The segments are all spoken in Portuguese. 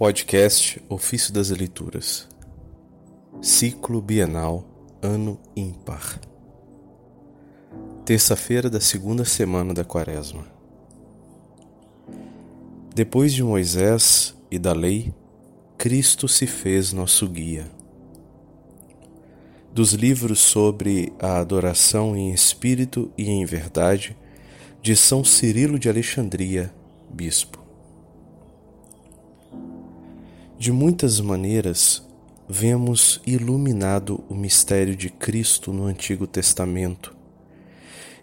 Podcast Ofício das Leituras Ciclo Bienal Ano Ímpar Terça-feira da segunda semana da Quaresma Depois de Moisés e da lei, Cristo se fez nosso guia. Dos livros sobre a adoração em espírito e em verdade, de São Cirilo de Alexandria, Bispo. De muitas maneiras, vemos iluminado o mistério de Cristo no Antigo Testamento,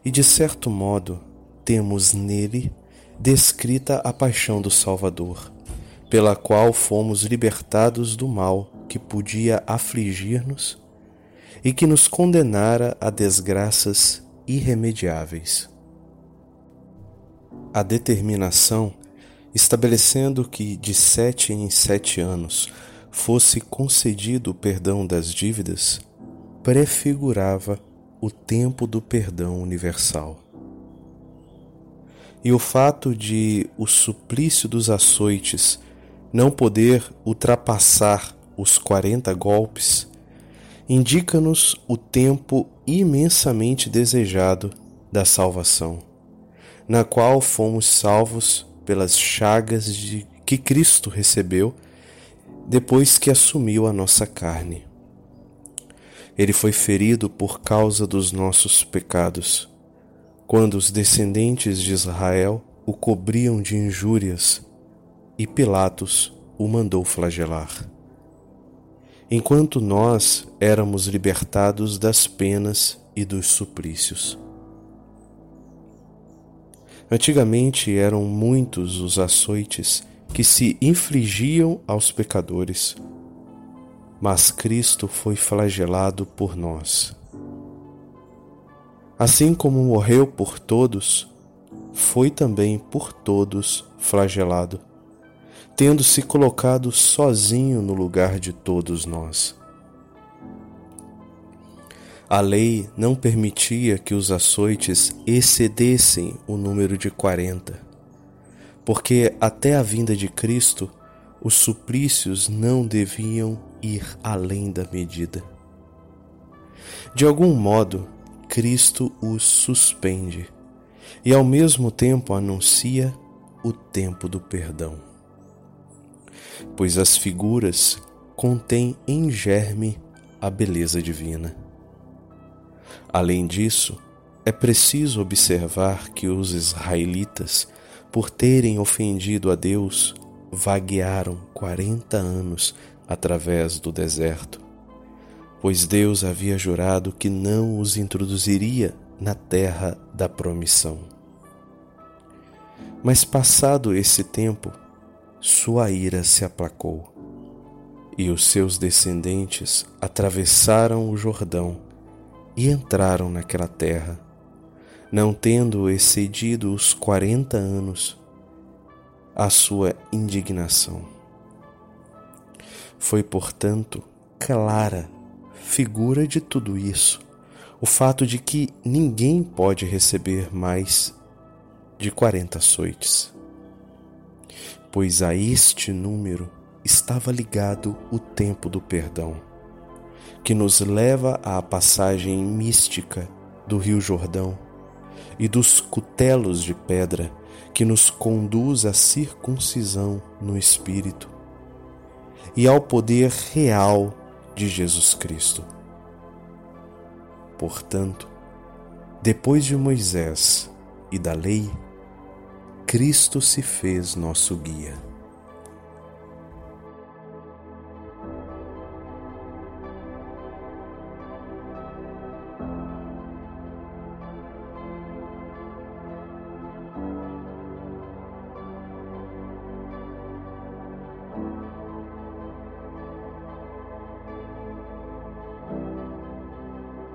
e de certo modo temos nele descrita a paixão do Salvador, pela qual fomos libertados do mal que podia afligir-nos e que nos condenara a desgraças irremediáveis. A determinação estabelecendo que de sete em sete anos fosse concedido o perdão das dívidas, prefigurava o tempo do perdão universal. E o fato de o suplício dos açoites não poder ultrapassar os quarenta golpes indica-nos o tempo imensamente desejado da salvação, na qual fomos salvos pelas chagas de que Cristo recebeu depois que assumiu a nossa carne. Ele foi ferido por causa dos nossos pecados, quando os descendentes de Israel o cobriam de injúrias e Pilatos o mandou flagelar. Enquanto nós éramos libertados das penas e dos suplícios. Antigamente eram muitos os açoites que se infligiam aos pecadores, mas Cristo foi flagelado por nós. Assim como morreu por todos, foi também por todos flagelado, tendo se colocado sozinho no lugar de todos nós. A lei não permitia que os açoites excedessem o número de quarenta, porque até a vinda de Cristo os suplícios não deviam ir além da medida. De algum modo, Cristo os suspende e ao mesmo tempo anuncia o tempo do perdão. Pois as figuras contêm em germe a beleza divina. Além disso, é preciso observar que os israelitas, por terem ofendido a Deus, vaguearam quarenta anos através do deserto, pois Deus havia jurado que não os introduziria na terra da promissão. Mas passado esse tempo, sua ira se aplacou, e os seus descendentes atravessaram o Jordão e entraram naquela terra, não tendo excedido os quarenta anos, a sua indignação. Foi, portanto, clara figura de tudo isso o fato de que ninguém pode receber mais de quarenta açoites, pois a este número estava ligado o tempo do perdão que nos leva à passagem mística do Rio Jordão e dos cutelos de pedra que nos conduz à circuncisão no Espírito e ao poder real de Jesus Cristo. Portanto, depois de Moisés e da lei, Cristo se fez nosso guia.